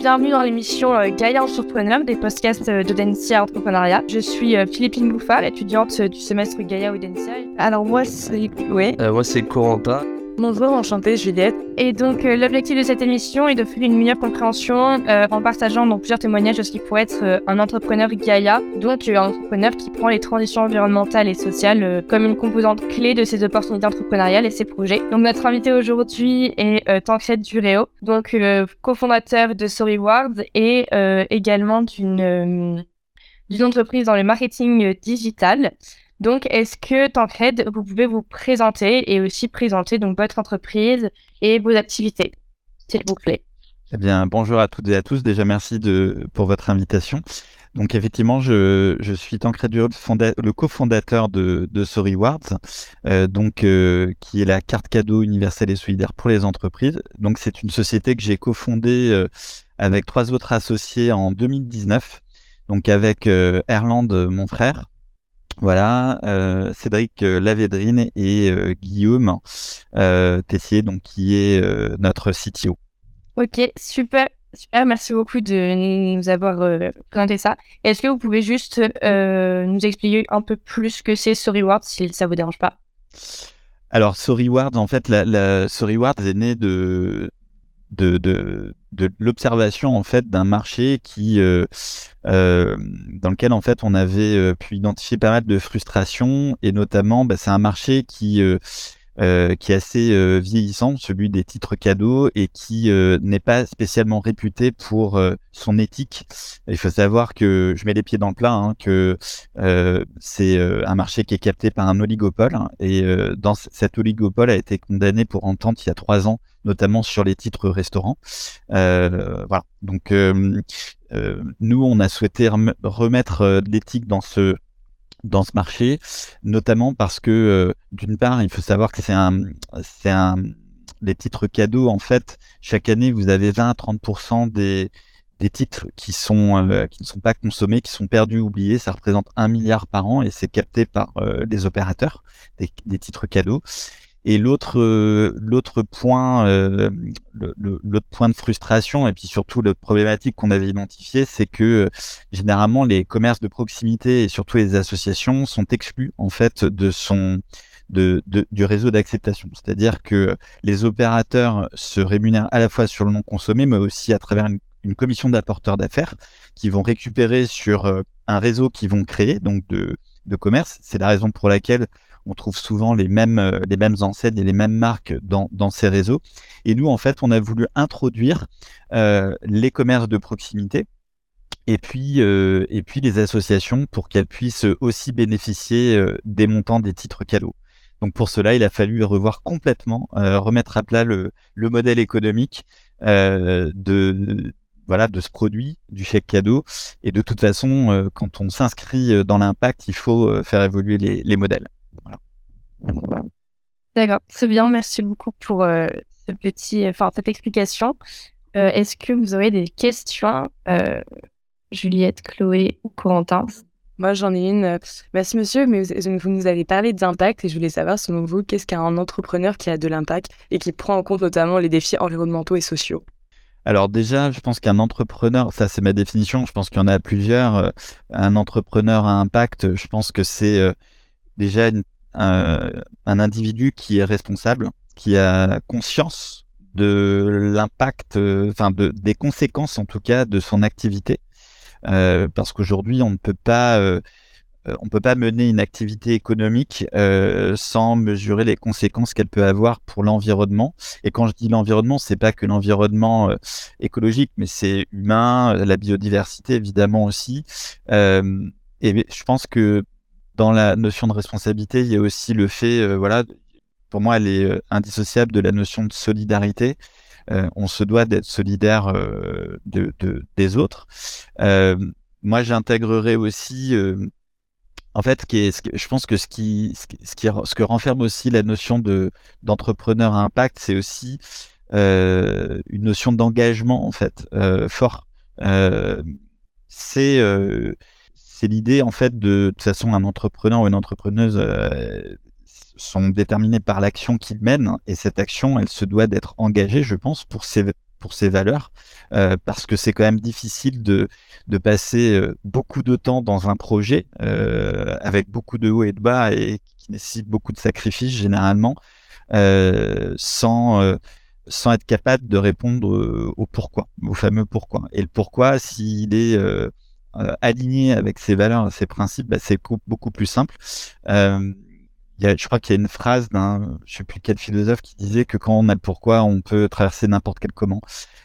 bienvenue dans l'émission euh, Gaïa Entrepreneur des podcasts euh, de Dencia Entrepreneuriat. Je suis euh, Philippine Bouffard, étudiante du semestre Gaïa Audencia. Alors moi c'est ouais. moi c'est Corentin. Bonjour, enchantée Juliette. Et donc euh, l'objectif de cette émission est d'offrir une meilleure compréhension euh, en partageant donc, plusieurs témoignages de ce qui pourrait être euh, un entrepreneur Gaia, donc un entrepreneur qui prend les transitions environnementales et sociales comme une composante clé de ses opportunités entrepreneuriales et ses projets. Donc notre invité aujourd'hui est Tancred Duréo, donc cofondateur de StoryWards et également d'une d'une entreprise dans le marketing digital. Donc, est-ce que, Tancred, vous pouvez vous présenter et aussi présenter donc votre entreprise et vos activités, s'il vous plaît? Eh bien, bonjour à toutes et à tous. Déjà, merci de, pour votre invitation. Donc, effectivement, je, suis Tancred Dureux, le cofondateur de, de SoryWards, euh, donc, euh, qui est la carte cadeau universelle et solidaire pour les entreprises. Donc, c'est une société que j'ai cofondée euh, avec trois autres associés en 2019. Donc, avec euh, Erland, mon frère, voilà, euh, Cédric euh, Lavédrine et euh, Guillaume Tessier, donc qui est notre CTO. Ok, super. Super, merci beaucoup de nous avoir présenté ça. Est-ce que vous pouvez juste nous expliquer un peu plus ce que c'est SoryWards, si ça vous dérange pas? Alors, SoryWards, en fait, la, la est née de, de, de, de l'observation en fait d'un marché qui euh, euh, dans lequel en fait on avait euh, pu identifier pas mal de frustrations. Et notamment bah, c'est un marché qui euh, euh, qui est assez euh, vieillissant, celui des titres cadeaux, et qui euh, n'est pas spécialement réputé pour son éthique. Il faut savoir que je mets les pieds dans le plat, hein, que c'est un marché qui est capté par un oligopole, hein, et dans cet oligopole a été condamné pour entente il y a trois ans, notamment sur les titres restaurants. voilà. Donc nous, on a souhaité remettre l'éthique dans ce dans ce marché, notamment parce que euh, d'une part, il faut savoir que c'est un, c'est un, les titres cadeaux en fait. Chaque année, vous avez 20 à 30% des des titres qui sont euh, qui ne sont pas consommés, qui sont perdus, oubliés. Ça représente un milliard par an et c'est capté par euh, les opérateurs des, des titres cadeaux. Et l'autre euh, l'autre point euh, l'autre point de frustration et puis surtout le problématique qu'on avait identifié, c'est que euh, généralement les commerces de proximité et surtout les associations sont exclus en fait de son de, de du réseau d'acceptation. C'est-à-dire que les opérateurs se rémunèrent à la fois sur le non consommé, mais aussi à travers une, une commission d'apporteurs d'affaires qui vont récupérer sur un réseau qu'ils vont créer, donc de, de commerce. C'est la raison pour laquelle on trouve souvent les mêmes, euh, les enseignes et les mêmes marques dans, ces réseaux. Et nous, en fait, on a voulu introduire euh, les commerces de proximité et puis, euh, et puis les associations pour qu'elles puissent aussi bénéficier des montants des titres cadeaux. Donc pour cela, il a fallu revoir complètement, remettre à plat le, le modèle économique de, ce produit, du chèque cadeau. Et de toute façon, quand on s'inscrit dans l'impact, il faut faire évoluer les modèles. D'accord, c'est bien. Merci beaucoup pour euh, ce petit, enfin, cette explication. Euh, est-ce que vous aurez des questions, euh, Juliette, Chloé ou Corentin? Moi, j'en ai une. Merci, monsieur, mais vous nous avez parlé d'impact et je voulais savoir, selon vous, qu'est-ce qu'un entrepreneur qui a de l'impact et qui prend en compte notamment les défis environnementaux et sociaux? Alors déjà, je pense qu'un entrepreneur, ça c'est ma définition, je pense qu'il y en a plusieurs. Un entrepreneur à impact, je pense que c'est déjà un, individu qui est responsable, qui a conscience de l'impact, enfin de, des conséquences en tout cas de son activité, euh, parce qu'aujourd'hui on ne peut pas, euh, on peut pas mener une activité économique euh, sans mesurer les conséquences qu'elle peut avoir pour l'environnement. Et quand je dis l'environnement, c'est pas que l'environnement écologique, mais c'est humain, la biodiversité évidemment aussi. et je pense que dans la notion de responsabilité, il y a aussi le fait, euh, voilà, pour moi, elle est euh, indissociable de la notion de solidarité. Euh, on se doit d'être solidaire de, des autres. moi, j'intégrerai aussi, en fait, je pense que ce qui, ce qui, ce que renferme aussi la notion de d'entrepreneur à impact, c'est aussi une notion d'engagement en fait fort. c'est c'est l'idée en fait de, toute façon un entrepreneur ou une entrepreneuse euh, sont déterminés par l'action qu'ils mènent et cette action elle se doit d'être engagée je pense pour pour ces valeurs, parce que c'est quand même difficile de, de passer beaucoup de temps dans un projet avec beaucoup de hauts et de bas et qui nécessite beaucoup de sacrifices généralement, sans sans être capable de répondre au pourquoi, au fameux pourquoi. Et le pourquoi, s'il est aligné avec ses valeurs, ses principes, bah, c'est beaucoup plus simple. Euh, je crois qu'il y a une phrase d'un, je sais plus quel philosophe qui disait que quand on a le pourquoi, on peut traverser n'importe quel comment.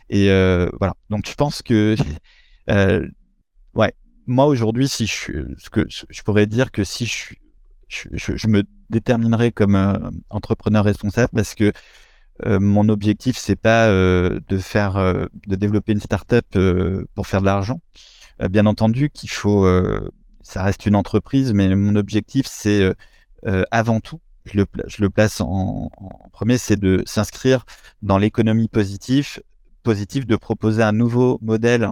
Et euh, voilà. Donc je pense que, euh, ouais, moi aujourd'hui, si je, ce que je pourrais dire que si je, je, je me déterminerais comme euh, entrepreneur responsable parce que euh, mon objectif c'est pas euh, de faire, de développer une startup pour faire de l'argent. Bien entendu qu'il faut, ça reste une entreprise, mais mon objectif c'est euh, avant tout, je le, je le place en, premier, c'est de s'inscrire dans l'économie positive, positive, de proposer un nouveau modèle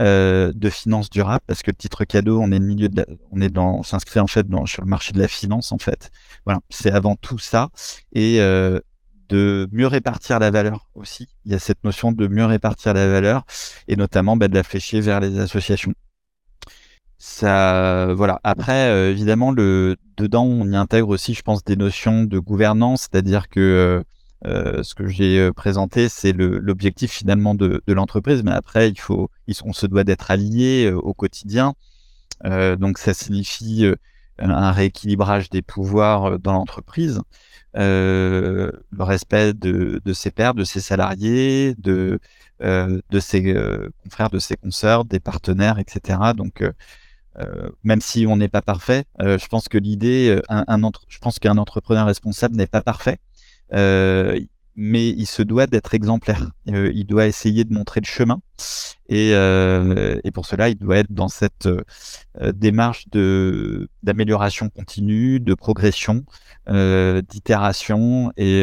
euh, de finance durable, parce que le titre cadeau, on est le milieu de on est dans, s'inscrit en fait dans, sur le marché de la finance en fait. Voilà, c'est avant tout ça et euh, de mieux répartir la valeur aussi. Il y a cette notion de mieux répartir la valeur et notamment bah, de la flécher vers les associations. Ça voilà. Après euh, évidemment dedans on y intègre aussi je pense des notions de gouvernance. C'est-à-dire que euh, euh ce que j'ai présenté c'est l'objectif finalement de, de l'entreprise. Mais après il faut on se doit d'être allié au quotidien. Donc ça signifie un rééquilibrage des pouvoirs dans l'entreprise le respect de, ses pairs de ses salariés de de ses confrères de ses consoeurs des partenaires etc donc euh, même si on n'est pas parfait, euh, je pense que l'idée, euh, un, un je pense qu'un entrepreneur responsable n'est pas parfait, mais il se doit d'être exemplaire. il doit essayer de montrer le chemin, et, et, pour cela, il doit être dans cette démarche de d'amélioration continue, de progression, d'itération, et,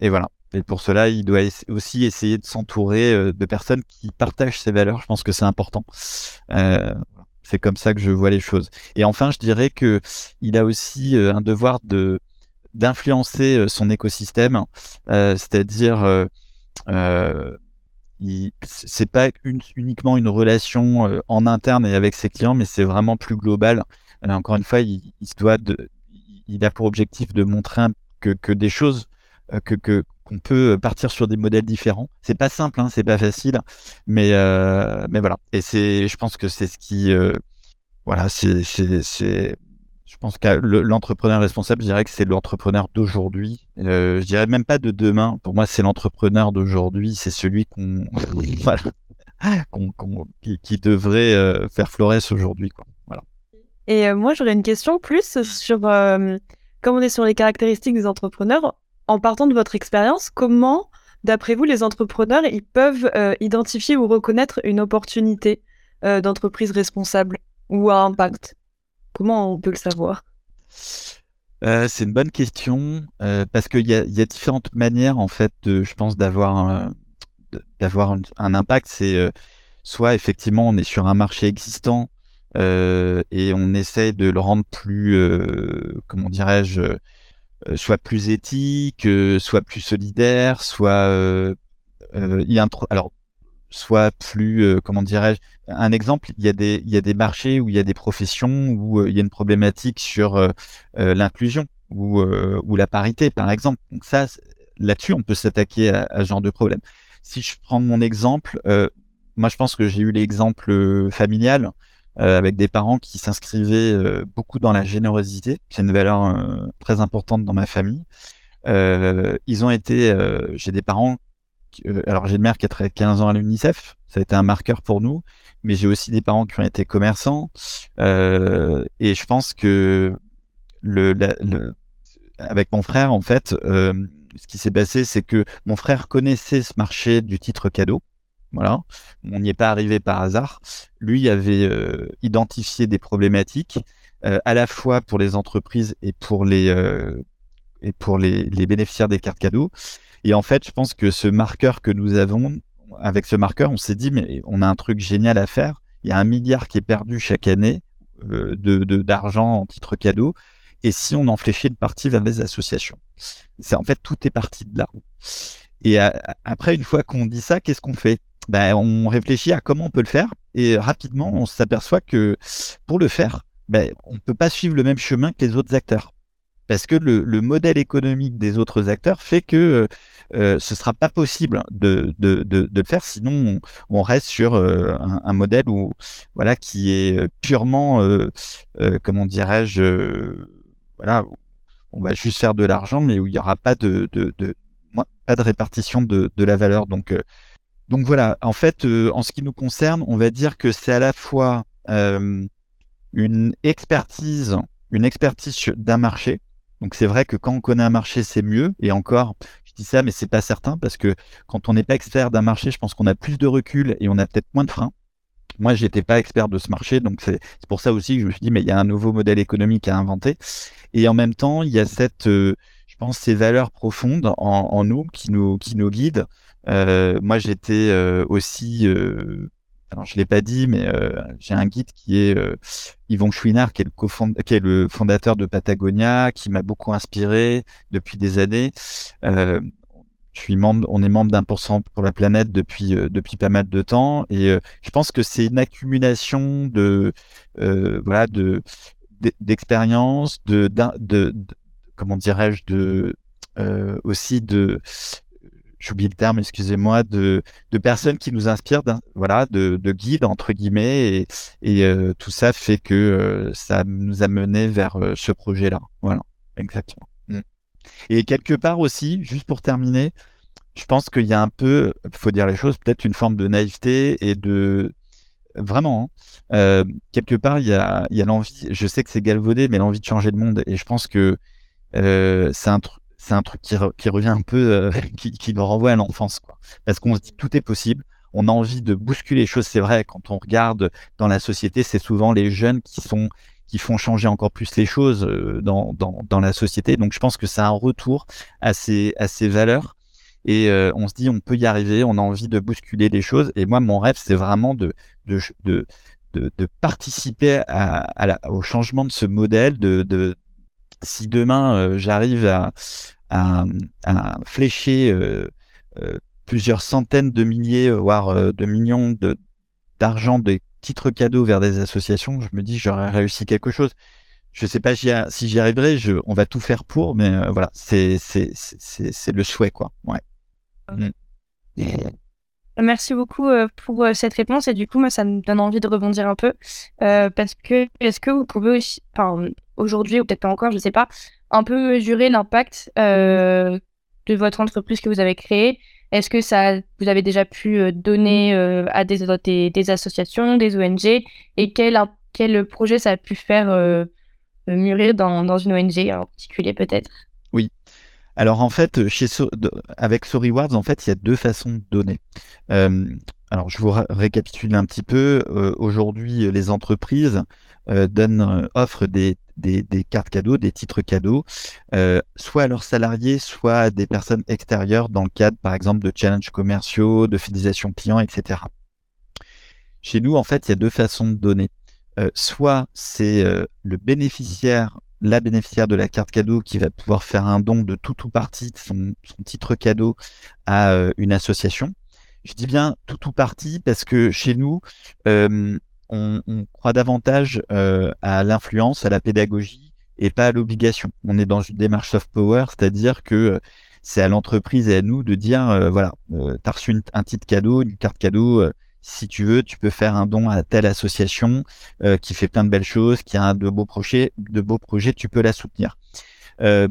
et voilà. Et pour cela, il doit aussi essayer de s'entourer de personnes qui partagent ses valeurs. Je pense que c'est important. Euh, c'est comme ça que je vois les choses. Et enfin, je dirais que il a aussi euh, un devoir de d'influencer euh, son écosystème, euh, c'est-à-dire euh, c'est pas uniquement une relation en interne et avec ses clients, mais c'est vraiment plus global. encore une fois, il, se doit de, il a pour objectif de montrer que, que des choses que, que qu'on peut partir sur des modèles différents. C'est pas simple, hein, c'est pas facile, mais euh, mais voilà. Et c'est, je pense que c'est ce qui, euh, voilà, c'est c'est je pense que l'entrepreneur responsable, je dirais que c'est l'entrepreneur d'aujourd'hui. Euh, je dirais même pas de demain. Pour moi, c'est l'entrepreneur d'aujourd'hui. C'est celui qu'on, voilà, qui, devrait euh, faire florès aujourd'hui. Voilà. Et euh, moi, j'aurais une question plus sur, comme on est sur les caractéristiques des entrepreneurs, en partant de votre expérience, comment, d'après vous, les entrepreneurs ils peuvent euh, identifier ou reconnaître une opportunité euh, d'entreprise responsable ou à impact? Comment on peut le savoir? Euh, c'est une bonne question parce qu'il y a, différentes manières en fait, de, je pense, d'avoir d'avoir un, impact. C'est soit effectivement on est sur un marché existant et on essaie de le rendre plus, comment dirais-je, euh, soit plus éthique, euh, soit plus solidaire, soit euh, il y a un alors soit plus comment dirais-je un exemple il y a des il y a des marchés où il y a des professions où il y a une problématique sur l'inclusion ou ou la parité par exemple. Donc ça là-dessus on peut s'attaquer à, à, ce genre de problème. Si je prends mon exemple moi je pense que j'ai eu l'exemple familial euh, avec des parents qui s'inscrivaient euh, beaucoup dans la générosité, c'est une valeur euh, très importante dans ma famille. ils ont été, j'ai des parents, alors j'ai une mère qui a travaillé 15 ans à l'UNICEF, ça a été un marqueur pour nous, mais j'ai aussi des parents qui ont été commerçants, et je pense que avec mon frère, en fait, ce qui s'est passé, c'est que mon frère connaissait ce marché du titre cadeau. Voilà, on n'y est pas arrivé par hasard. Lui avait euh, identifié des problématiques euh, à la fois pour les entreprises et pour les euh, et pour les, les, bénéficiaires des cartes cadeaux. Et en fait, je pense que ce marqueur que nous avons, avec ce marqueur, on s'est dit mais on a un truc génial à faire. Il y a un milliard qui est perdu chaque année de d'argent en titre cadeau. Et si on en fléchait une partie vers les associations, c'est en fait tout est parti de là. Et après, une fois qu'on dit ça, qu'est-ce qu'on fait? Ben, On réfléchit à comment on peut le faire. Et rapidement, on s'aperçoit que pour le faire, ben, on ne peut pas suivre le même chemin que les autres acteurs. Parce que le, le modèle économique des autres acteurs fait que euh, ce sera pas possible de, de, de, de, le faire, sinon on, reste sur euh, un, un, modèle où, voilà, qui est purement, euh, euh comment dirais-je, voilà, on va juste faire de l'argent, mais où il n'y aura pas de, pas de répartition de, de la valeur. Donc, donc voilà, en fait, en ce qui nous concerne, on va dire que c'est à la fois une expertise, une expertise d'un marché. Donc c'est vrai que quand on connaît un marché, c'est mieux. Et encore, je dis ça, mais c'est pas certain parce que quand on n'est pas expert d'un marché, je pense qu'on a plus de recul et on a peut-être moins de freins. Moi, j'étais pas expert de ce marché, donc c'est pour ça aussi que je me suis dit, mais il y a un nouveau modèle économique à inventer. Et en même temps, il y a cette, euh, je pense, ces valeurs profondes en, nous qui nous qui nous guident. Euh, moi, j'étais euh, aussi euh, alors je l'ai pas dit, mais euh, j'ai un guide qui est euh, Yvon Chouinard, qui est, le qui est le fondateur de Patagonia, qui m'a beaucoup inspiré depuis des années. Euh, je suis membre, on est membre d'un pour cent pour la planète depuis euh, depuis pas mal de temps, et euh, je pense que c'est une accumulation de voilà de d'expérience, de, de, de, comment dirais-je, de aussi de j'oublie le terme, excusez-moi, de, de, personnes qui nous inspirent, voilà, de, de, guides entre guillemets, et, et euh, tout ça fait que euh, ça nous a mené vers euh, ce projet-là. Voilà, exactement. Mm. Et quelque part aussi, juste pour terminer, je pense qu'il y a un peu, faut dire les choses, peut-être une forme de naïveté et de vraiment, hein, quelque part, il y a, il y a l'envie. Je sais que c'est galvaudé, mais l'envie de changer le monde. Et je pense que c'est un truc c'est un truc qui, revient un peu, euh, qui, nous renvoie à l'enfance. Parce qu'on se dit tout est possible. On a envie de bousculer les choses. C'est vrai, quand on regarde dans la société, c'est souvent les jeunes qui font changer encore plus les choses euh, dans, la société. Donc je pense que c'est un retour à ces, valeurs. Et euh, on se dit, on peut y arriver, on a envie de bousculer les choses. Et moi, mon rêve, c'est vraiment de, participer au changement de ce modèle, de, si demain euh, j'arrive à, à, à, flécher euh, euh, plusieurs centaines de milliers, voire de millions de d'argent, des titres cadeaux vers des associations, je me dis j'aurais réussi quelque chose. Je sais pas si j'y arriverai, je, on va tout faire pour, mais voilà, c'est c'est c'est le souhait quoi. Ouais. Mm. Merci beaucoup pour cette réponse et du coup moi ça me donne envie de rebondir un peu euh, parce que est-ce que vous pouvez aussi, enfin aujourd'hui ou peut-être pas encore, je sais pas, un peu mesurer l'impact euh, de votre entreprise que vous avez créée. Est-ce que ça, vous avez déjà pu euh, donner euh, à des, des, des, associations, des ONG, et quel, quel projet ça a pu faire euh, mûrir dans, dans une ONG en particulier peut-être? Oui. Alors en fait, chez so avec en fait, il y a deux façons de donner. Euh, alors je vous récapitule un petit peu. Euh, Aujourd'hui, les entreprises euh, donnent, offrent des cartes cadeaux, des titres cadeaux, euh, soit à leurs salariés, soit à des personnes extérieures dans le cadre, par exemple, de challenges commerciaux, de fidélisation client, etc. Chez nous, en fait, il y a deux façons de donner. Euh, soit c'est euh, le bénéficiaire, la bénéficiaire de la carte cadeau qui va pouvoir faire un don de tout ou partie de son, titre cadeau à euh, une association. Je dis bien tout ou partie parce que chez nous, euh, on, on croit davantage euh, à l'influence, à la pédagogie et pas à l'obligation. On est dans une démarche soft power, c'est-à-dire que euh, c'est à l'entreprise et à nous de dire euh, voilà, euh, tu as reçu un titre cadeau, une carte cadeau, euh, si tu veux, tu peux faire un don à telle association euh, qui fait plein de belles choses, qui a de beaux projets, de beaux projets, tu peux la soutenir.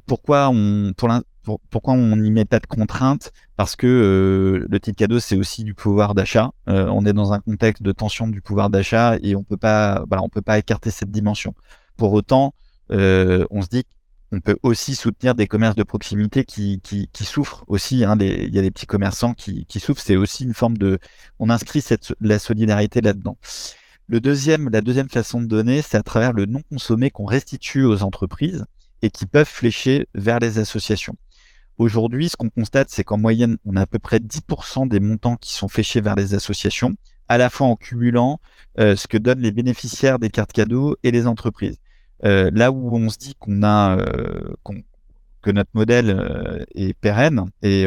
pourquoi on, pour pour, pourquoi on n'y met pas de contraintes? Parce que euh, le titre cadeau, c'est aussi du pouvoir d'achat. Euh, on est dans un contexte de tension du pouvoir d'achat et on peut pas, voilà, on peut pas écarter cette dimension. Pour autant, euh, on se dit qu'on peut aussi soutenir des commerces de proximité qui, souffrent aussi. Hein, il y a des petits commerçants qui, souffrent. C'est aussi une forme de, on inscrit la solidarité là-dedans. Le deuxième, la deuxième façon de donner, c'est à travers le non consommé qu'on restitue aux entreprises et qui peuvent flécher vers les associations. Aujourd'hui, ce qu'on constate, c'est qu'en moyenne, on a à peu près 10% des montants qui sont fléchés vers les associations, à la fois en cumulant euh, ce que donnent les bénéficiaires des cartes cadeaux et les entreprises. Euh, là où on se dit qu'on a, euh, que notre modèle est pérenne et,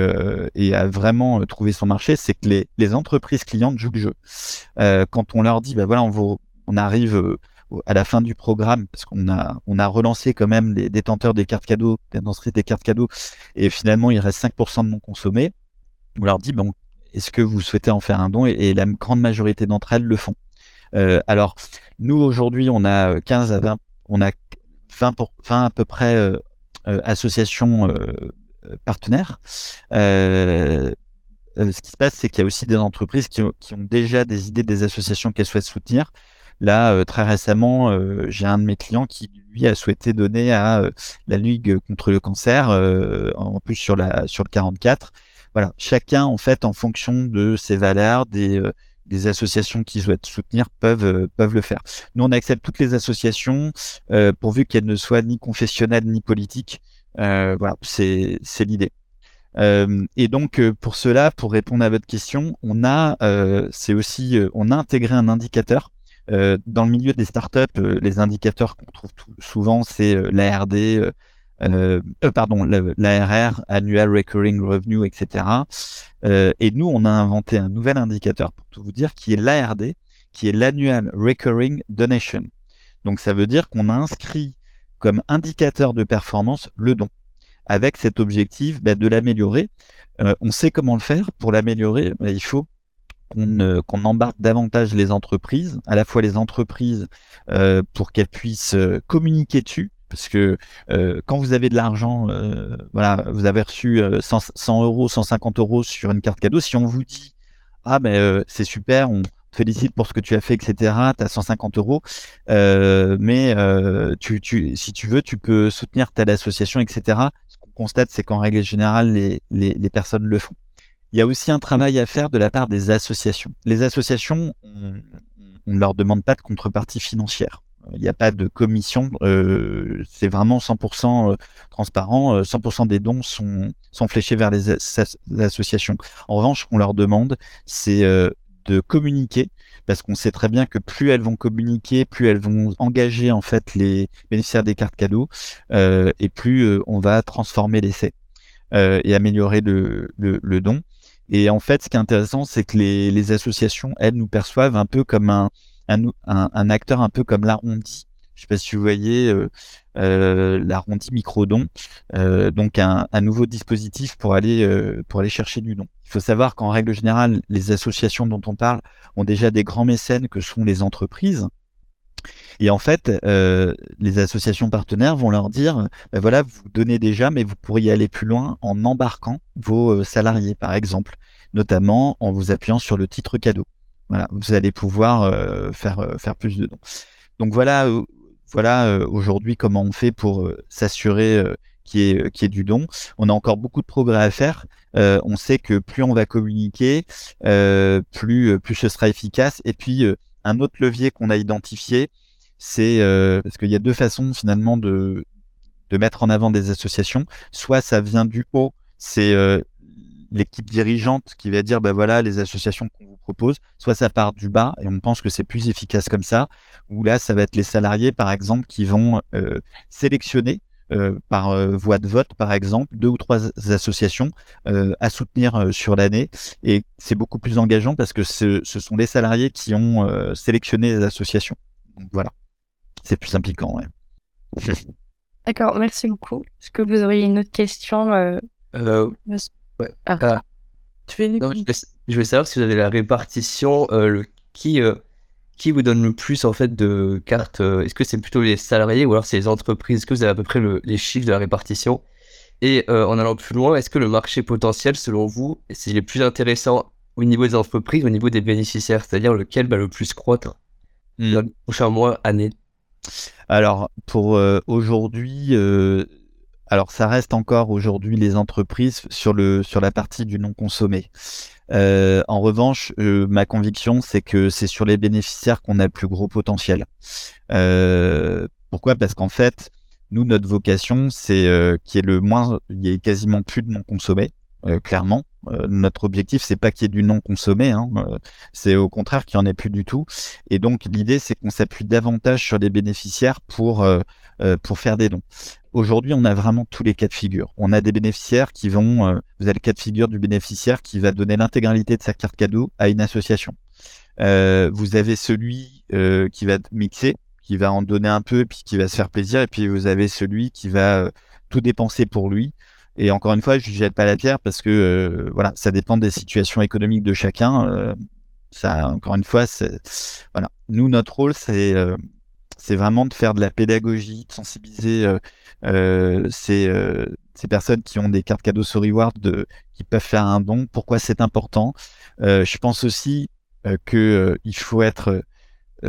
et, a vraiment trouvé son marché, c'est que les, les, entreprises clientes jouent le jeu. quand on leur dit, bah voilà, on, on arrive à la fin du programme, parce qu'on a, on a relancé quand même les détenteurs des cartes cadeaux, les des cartes cadeaux, et finalement il reste 5% de non consommé. On leur dit, bon, est-ce que vous souhaitez en faire un don? Et, la grande majorité d'entre elles le font. Euh, alors, nous aujourd'hui, on a 15 à 20, on a 20, pour, 20 à peu près euh, euh, associations partenaires. ce qui se passe, c'est qu'il y a aussi des entreprises qui qui ont déjà des idées des associations qu'elles souhaitent soutenir. Là, euh, très récemment, euh, j'ai un de mes clients qui, lui, a souhaité donner à euh, la Ligue contre le cancer, en plus sur, la, sur le 44. Voilà, chacun, en fait, en fonction de ses valeurs, des, associations qui souhaitent soutenir peuvent, peuvent le faire. Nous, on accepte toutes les associations, pourvu qu'elles ne soient ni confessionnelles ni politiques. voilà, c'est l'idée. et donc pour cela, pour répondre à votre question, on a, c'est aussi, on a intégré un indicateur euh, dans le milieu des startups, euh, les indicateurs qu'on trouve souvent, c'est euh, l'ARD, euh, pardon, l'ARR, Annual Recurring Revenue, etc. et nous, on a inventé un nouvel indicateur, pour tout vous dire, qui est l'ARD, qui est l'Annual Recurring Donation. Donc ça veut dire qu'on a inscrit comme indicateur de performance le don, avec cet objectif bah, de l'améliorer. on sait comment le faire. Pour l'améliorer, bah, il faut qu'on embarque davantage les entreprises, à la fois les entreprises euh, pour qu'elles puissent euh, communiquer dessus, parce que euh, quand vous avez de l'argent, voilà, vous avez reçu 100, 100, euros, 150 euros sur une carte cadeau, si on vous dit ah ben c'est super, on te félicite pour ce que tu as fait, etc. Tu as 150 euros, mais tu, tu, si tu veux, tu peux soutenir telle association, etc. Ce qu'on constate, c'est qu'en règle générale, les personnes le font. Il y a aussi un travail à faire de la part des associations. Les associations, on ne leur demande pas de contrepartie financière. Il n'y a pas de commission, euh, c'est vraiment 100% euh, transparent. 100% euh, des dons sont, fléchés vers les, associations. En revanche, on leur demande, c'est de communiquer, parce qu'on sait très bien que plus elles vont communiquer, plus elles vont engager en fait les bénéficiaires des cartes cadeaux, et plus on va transformer l'essai et améliorer le don. Et en fait, ce qui est intéressant, c'est que les, les, associations, elles, nous perçoivent un peu comme un, un, un, acteur un peu comme l'arrondi. Je sais pas si vous voyez euh, euh, l'arrondi microdon, euh, donc un, un, nouveau dispositif pour aller euh, pour aller chercher du don. Il faut savoir qu'en règle générale, les associations dont on parle ont déjà des grands mécènes que sont les entreprises. Et en fait, euh, les associations partenaires vont leur dire, ben voilà, vous donnez déjà, mais vous pourriez aller plus loin en embarquant vos euh, salariés, par exemple, notamment en vous appuyant sur le titre cadeau. Voilà, vous allez pouvoir euh, faire faire plus de dons. Donc voilà, voilà aujourd'hui comment on fait pour s'assurer qu'il y, ait, du don. On a encore beaucoup de progrès à faire. on sait que plus on va communiquer, plus plus ce sera efficace. Et puis un autre levier qu'on a identifié, c'est euh, parce qu'il y a deux façons finalement de, mettre en avant des associations. Soit ça vient du haut, c'est euh, l'équipe dirigeante qui va dire, ben voilà, les associations qu'on vous propose. Soit ça part du bas et on pense que c'est plus efficace comme ça. Ou là, ça va être les salariés, par exemple, qui vont euh, sélectionner par euh, voie de vote, par exemple, deux ou trois associations euh, à soutenir sur l'année. Et c'est beaucoup plus engageant parce que ce, ce sont les salariés qui ont sélectionné les associations. Donc voilà c'est plus impliquant. Ouais. D'accord, merci beaucoup. Est-ce que vous auriez une autre question euh... Euh, ouais. ah. ah. Tu fais non, je, vais, je, savoir si vous avez la répartition, euh, le, qui, euh, qui vous donne le plus en fait de cartes. Euh, est-ce que c'est plutôt les salariés ou alors c'est les entreprises? Est-ce que vous avez à peu près le, les chiffres de la répartition? Et euh, en allant plus loin, est-ce que le marché potentiel, selon vous, c'est le plus intéressant au niveau des entreprises, au niveau des bénéficiaires C'est-à-dire lequel va le plus croître hmm. dans les prochains mois, années? Alors pour euh, aujourd'hui, euh, alors ça reste encore aujourd'hui les entreprises sur le sur la partie du non consommé. Euh, en revanche, ma conviction, c'est que c'est sur les bénéficiaires qu'on a le plus gros potentiel. pourquoi? Parce qu'en fait, nous, notre vocation, c'est qu'il y ait le moins, il y ait quasiment plus de non consommé. Euh, clairement. Euh, notre objectif, c'est pas qu'il y ait du non consommé, hein, euh, c'est au contraire qu'il n'y en ait plus du tout. Et donc l'idée, c'est qu'on s'appuie davantage sur les bénéficiaires pour pour faire des dons. Aujourd'hui, on a vraiment tous les cas de figure. On a des bénéficiaires qui vont, vous avez le cas de figure du bénéficiaire qui va donner l'intégralité de sa carte cadeau à une association. vous avez celui qui va mixer, qui va en donner un peu, puis qui va se faire plaisir, et puis vous avez celui qui va tout dépenser pour lui. Et encore une fois, je ne jette pas la pierre parce que voilà, ça dépend des situations économiques de chacun. ça, encore une fois, voilà. Nous, notre rôle, c'est c'est vraiment de faire de la pédagogie, de sensibiliser euh, euh, ces, euh, ces, personnes qui ont des cartes cadeaux sur Reward, de, qui peuvent faire un don, pourquoi c'est important? je pense aussi qu'il faut être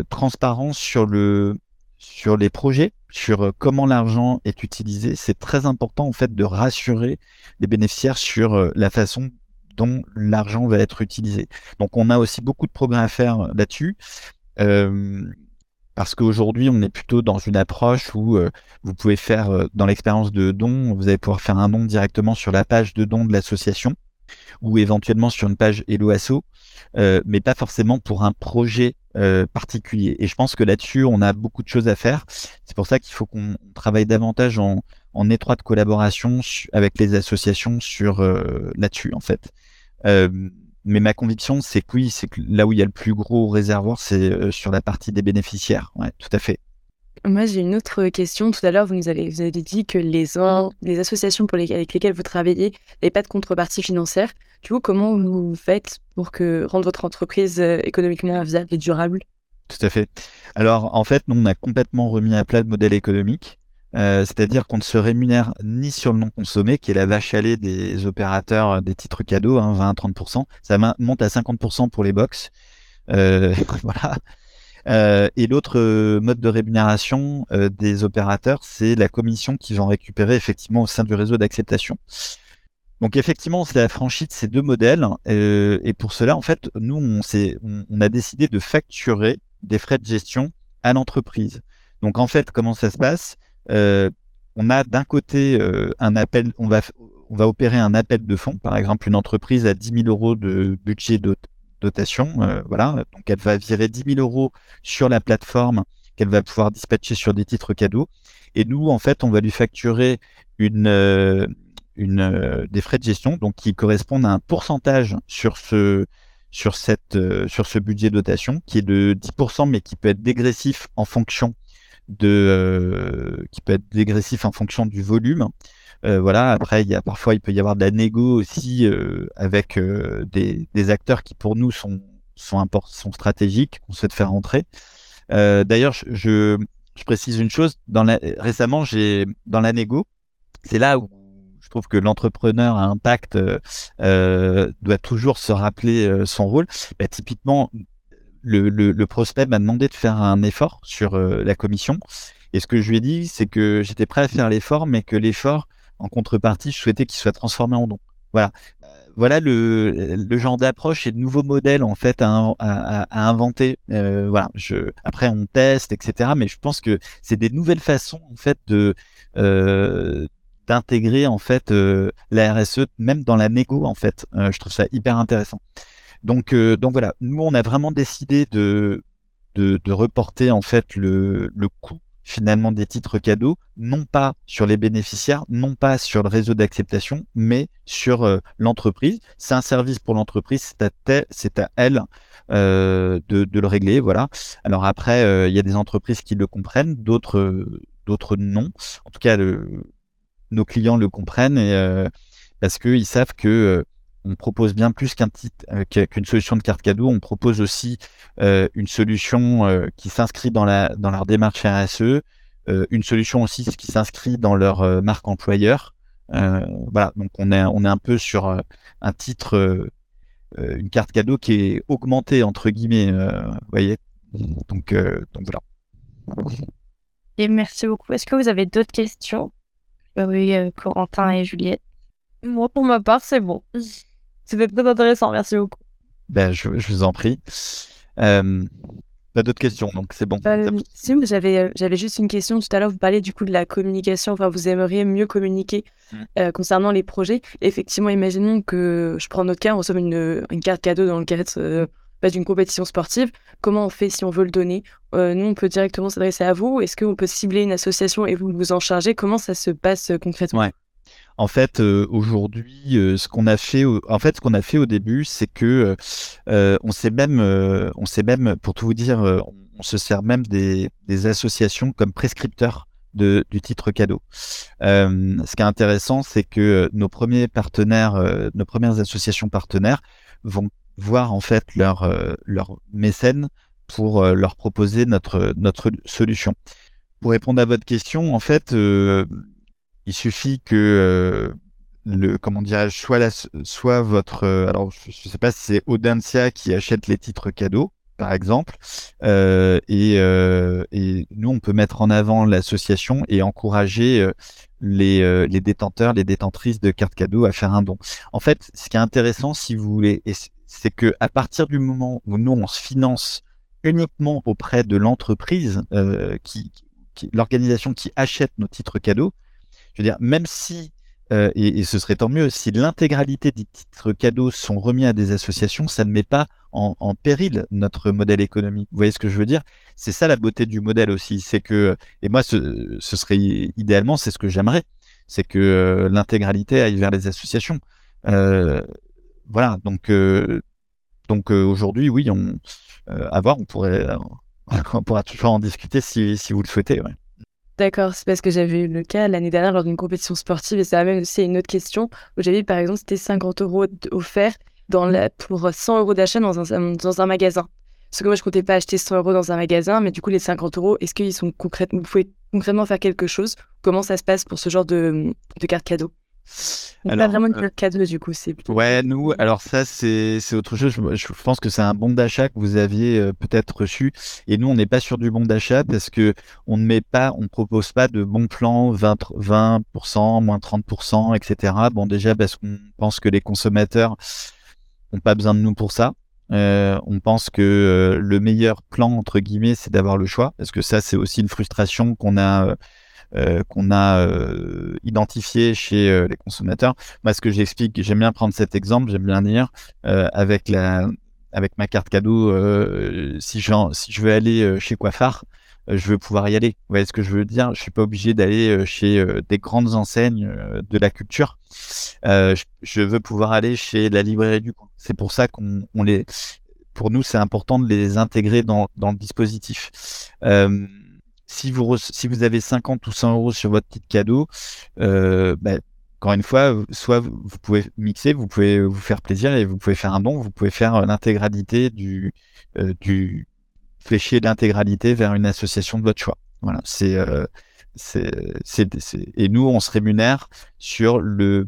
transparent sur, le, sur les projets, sur comment l'argent est utilisé. C'est très important en fait de rassurer les bénéficiaires sur la façon dont l'argent va être utilisé. Donc on a aussi beaucoup de progrès à faire là-dessus. Euh, parce qu'aujourd'hui, on est plutôt dans une approche où euh, vous pouvez faire, euh, dans l'expérience de don, vous allez pouvoir faire un don directement sur la page de don de l'association ou éventuellement sur une page Hello euh, mais pas forcément pour un projet particulier. Et je pense que là-dessus, on a beaucoup de choses à faire. C'est pour ça qu'il faut qu'on travaille davantage en, en, étroite collaboration avec les associations sur là-dessus, en fait mais ma conviction, c'est que oui, c'est que là où il y a le plus gros réservoir, c'est euh, sur la partie des bénéficiaires. Ouais, tout à fait. Moi, j'ai une autre question. Tout à l'heure, vous nous avez, vous avez dit que les, les associations pour les, avec lesquelles vous travaillez n'avaient pas de contrepartie financière. Du coup, comment vous faites pour que, rendre votre entreprise euh, économiquement viable et durable? Tout à fait. Alors, en fait, nous, on a complètement remis à plat le modèle économique. Euh, c'est-à-dire qu'on ne se rémunère ni sur le non consommé, qui est la vache à lait des opérateurs euh, des titres cadeaux, hein, 20-30%. Ça monte à 50% pour les box. Euh, voilà. et l'autre mode de rémunération des opérateurs, c'est la commission qu'ils vont récupérer effectivement au sein du réseau d'acceptation. Donc effectivement, c'est la franchise de ces deux modèles. et pour cela, en fait, nous, on, on, a décidé de facturer des frais de gestion à l'entreprise. Donc en fait, comment ça se passe? On a d'un côté euh, un appel, on va, opérer un appel de fonds, par exemple une entreprise a 10 000 euros de budget dotation, euh, voilà, donc elle va virer 10 000 euros sur la plateforme qu'elle va pouvoir dispatcher sur des titres cadeaux, et nous en fait on va lui facturer une, des frais de gestion, qui correspondent à un pourcentage sur ce budget dotation qui est de 10% mais qui peut être dégressif en fonction de euh, qui peut être dégressif en fonction du volume. Euh, voilà. Après, il y a parfois il peut y avoir de la négo aussi euh, avec des, des, acteurs qui pour nous sont sont, sont stratégiques qu'on souhaite faire entrer. D'ailleurs, je, je, précise une chose. Dans la, récemment, j'ai dans la négo, c'est là où je trouve que l'entrepreneur à impact doit toujours se rappeler son rôle. Bah, typiquement, le, prospect m'a demandé de faire un effort sur euh, la commission. Et ce que je lui ai dit, c'est que j'étais prêt à faire l'effort, mais que l'effort, en contrepartie, je souhaitais qu'il soit transformé en don. Voilà. Voilà le, genre d'approche et de nouveaux modèles en fait à, inventer. Euh, voilà. Je, après, on teste, etc. Mais je pense que c'est des nouvelles façons en fait de euh, d'intégrer en fait la RSE même dans la négo en fait. je trouve ça hyper intéressant. Donc, euh, donc voilà, nous on a vraiment décidé de, de, reporter en fait le, le coût finalement des titres cadeaux, non pas sur les bénéficiaires, non pas sur le réseau d'acceptation, mais sur euh, l'entreprise. C'est un service pour l'entreprise, c'est à, elle euh, de, de, le régler. Voilà. Alors après, il y a des entreprises qui le comprennent, d'autres d'autres non. En tout cas, nos clients le comprennent et, parce qu'ils savent que on propose bien plus qu'un euh, qu'une solution de carte cadeau. On propose aussi euh, une solution euh, qui s'inscrit dans, la, dans leur démarche RSE, une solution aussi qui s'inscrit dans leur marque employeur. voilà, donc on est, on est un peu sur un titre, une carte cadeau qui est augmentée, entre guillemets, vous voyez. Donc, donc voilà. Et merci beaucoup. Est-ce que vous avez d'autres questions? Oui, Corentin et Juliette. Moi, pour ma part, c'est bon. C'était très intéressant, merci beaucoup. Ben, je, vous en prie. Euh, pas d'autres questions, donc c'est bon. Euh, si, j'avais, euh, j'avais juste une question. Tout à l'heure, vous parlez du coup de la communication. Enfin, vous aimeriez mieux communiquer mmh. euh, concernant les projets. Effectivement, imaginons que je prends notre cas, on reçoit une, une carte cadeau dans le cadre bah, d'une compétition sportive, comment on fait si on veut le donner? Nous, on peut directement s'adresser à vous. Est-ce qu'on peut cibler une association et vous vous en chargez Comment ça se passe concrètement? En fait, euh, aujourd'hui, euh, ce qu'on a fait, en fait, ce qu'on a fait au début, c'est que euh, on s'est même, on s'est même, pour tout vous dire, on se sert même des, associations comme prescripteurs du titre cadeau. ce qui est intéressant, c'est que nos premiers partenaires, nos premières associations partenaires vont voir en fait leur mécènes pour leur proposer notre solution. Pour répondre à votre question, en fait, il suffit que euh, le comment dirais-je soit la, soit votre euh, alors je, ne sais pas si c'est Audencia qui achète les titres cadeaux par exemple euh, et, et, nous on peut mettre en avant l'association et encourager les, les détenteurs les détentrices de cartes cadeaux à faire un don. En fait ce qui est intéressant si vous voulez c'est que à partir du moment où nous on se finance uniquement auprès de l'entreprise qui, qui l'organisation qui achète nos titres cadeaux je veux dire, même si, euh, et, ce serait tant mieux, si l'intégralité des titres cadeaux sont remis à des associations, ça ne met pas en, péril notre modèle économique. Vous voyez ce que je veux dire? C'est ça la beauté du modèle aussi. C'est que, et moi, ce, serait idéalement, c'est ce que j'aimerais, c'est que euh, l'intégralité aille vers les associations. Euh, voilà, donc, donc aujourd'hui, oui, on, à voir, on pourrait, on pourra toujours en discuter si, si vous le souhaitez. Ouais. D'accord, c'est parce que j'avais eu le cas l'année dernière lors d'une compétition sportive et ça même aussi une autre question où j'avais par exemple c'était 50 euros offerts dans la, pour 100 euros d'achat dans un, dans un magasin. Parce que moi je comptais pas acheter 100 euros dans un magasin, mais du coup les 50 euros, est-ce qu'ils sont concrètement, vous pouvez concrètement faire quelque chose? Comment ça se passe pour ce genre de, de carte cadeau? Alors, pas vraiment une euh, cadeau du coup, c'est Ouais, nous, alors ça c'est autre chose. Je, pense que c'est un bon d'achat que vous aviez euh, peut-être reçu. Et nous, on n'est pas sur du bon d'achat parce que on ne met pas, on propose pas de bons plans 20, 20%, moins 30%, etc. Bon, déjà parce qu'on pense que les consommateurs n'ont pas besoin de nous pour ça. Euh, on pense que le meilleur plan entre guillemets, c'est d'avoir le choix, parce que ça, c'est aussi une frustration qu'on a qu'on a euh, identifié chez euh, les consommateurs. Moi, ce que j'explique, j'aime bien prendre cet exemple, j'aime bien dire, avec la avec ma carte cadeau, si, je, si je veux aller chez Coiffard, je veux pouvoir y aller. Vous voyez ce que je veux dire? Je suis pas obligé d'aller chez des grandes enseignes de la culture. je, veux pouvoir aller chez la librairie du coin. C'est pour ça qu'on les, pour nous, c'est important de les intégrer dans, dans le dispositif si vous, si vous avez 50 ou 100 euros sur votre petit cadeau, euh, bah, encore une fois, soit vous pouvez mixer, vous pouvez vous faire plaisir et vous pouvez faire un don, vous pouvez faire euh, l'intégralité du, euh, du flécher l'intégralité vers une association de votre choix. Voilà, c'est euh, c'est et nous on se rémunère sur le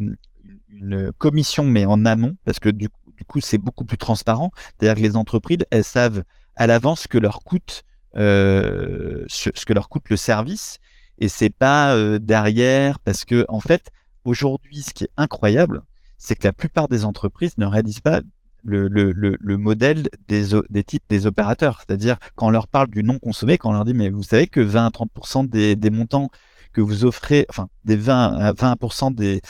une commission mais en amont parce que du, du coup c'est beaucoup plus transparent. C'est-à-dire que les entreprises elles savent à l'avance que leur coûte euh, ce, que leur coûte le service et c'est pas euh, derrière parce que en fait aujourd'hui ce qui est incroyable c'est que la plupart des entreprises ne réalisent pas le, le, le, modèle des, des titres des opérateurs. C'est-à-dire, quand on leur parle du non consommé, quand on leur dit, mais vous savez que 20 à 30% des, des montants que vous offrez, enfin, des 20 à 20% des,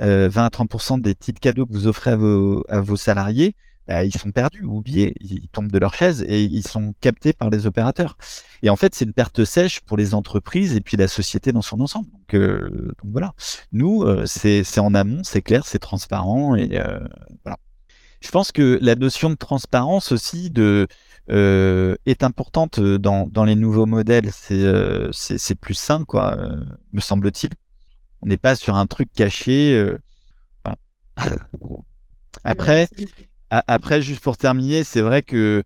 euh, 20 à 30% des titres cadeaux que vous offrez à vos, à vos salariés, bah, ils sont perdus, oubliés, ils tombent de leur chaise et ils sont captés par les opérateurs. Et en fait, c'est une perte sèche pour les entreprises et puis la société dans son ensemble. Donc, euh, donc voilà, nous, euh, c'est en amont, c'est clair, c'est transparent et euh, voilà. Je pense que la notion de transparence aussi de, est importante dans, dans les nouveaux modèles. C'est plus sain, quoi, me semble-t-il. On n'est pas sur un truc caché. Après, après, juste pour terminer, c'est vrai que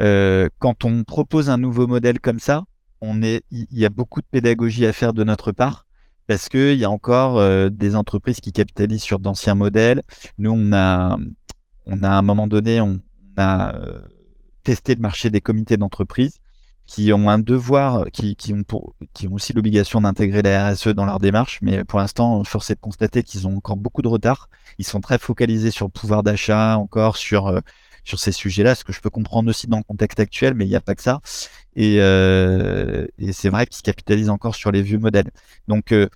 euh, quand on propose un nouveau modèle comme ça, on est, il y a beaucoup de pédagogie à faire de notre part parce qu'il y a encore euh, des entreprises qui capitalisent sur d'anciens modèles. Nous, on a, on a à un moment donné, on a euh, testé le marché des comités d'entreprise qui ont un devoir, qui, qui, ont, pour, qui ont aussi l'obligation d'intégrer la RSE dans leur démarche, mais pour l'instant, force est de constater qu'ils ont encore beaucoup de retard. Ils sont très focalisés sur le pouvoir d'achat, encore sur, euh, sur ces sujets-là, ce que je peux comprendre aussi dans le contexte actuel, mais il n'y a pas que ça. Et, euh, et c'est vrai qu'ils capitalisent encore sur les vieux modèles. Donc, euh,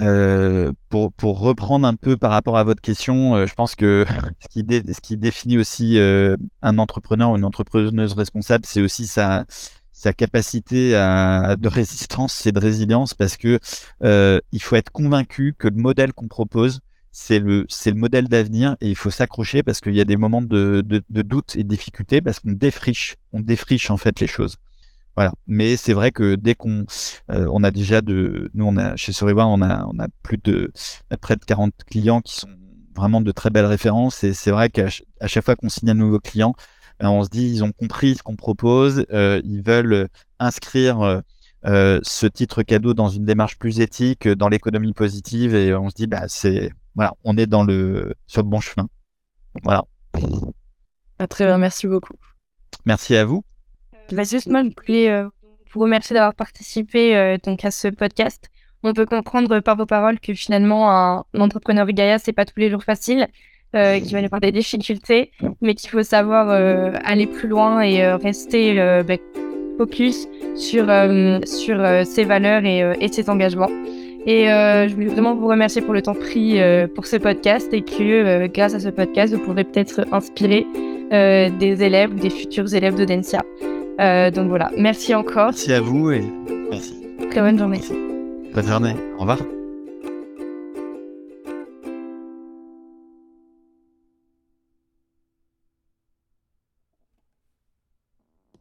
euh, pour, pour, reprendre un peu par rapport à votre question, euh, je pense que ce qui, définit aussi un entrepreneur ou une entrepreneuse responsable, c'est aussi sa, sa capacité à, de résistance et de résilience parce que il faut être convaincu que le modèle qu'on propose, c'est le, c'est le modèle d'avenir et il faut s'accrocher parce qu'il y a des moments de, de, de doute et de difficulté parce qu'on défriche, on défriche en fait les choses. Voilà. Mais c'est vrai que dès qu'on euh, on a déjà de nous on a chez Soriwa on a on a plus de près de 40 clients qui sont vraiment de très belles références et c'est vrai qu'à chaque fois qu'on signe un nouveau client on se dit ils ont compris ce qu'on propose euh, ils veulent inscrire euh, ce titre cadeau dans une démarche plus éthique dans l'économie positive et on se dit bah c'est voilà on est dans le sur le bon chemin. Voilà. Ah, très bien merci beaucoup. Merci à vous. Bah, justement, je voulais euh, vous remercier d'avoir participé euh, donc à ce podcast. On peut comprendre par vos paroles que finalement, un, entrepreneur Gaïa, c'est pas tous les jours facile, euh, qu'il va y avoir des difficultés, mais qu'il faut savoir aller plus loin et rester bah, focus sur, sur ses valeurs et, et ses engagements. Et je voulais vraiment vous remercier pour le temps pris pour ce podcast et que grâce à ce podcast, vous pourrez peut-être inspirer des élèves ou des futurs élèves de Dencia. Euh, donc voilà, merci encore. Merci à vous et merci. Très bonne journée. Bonne journée. Au revoir.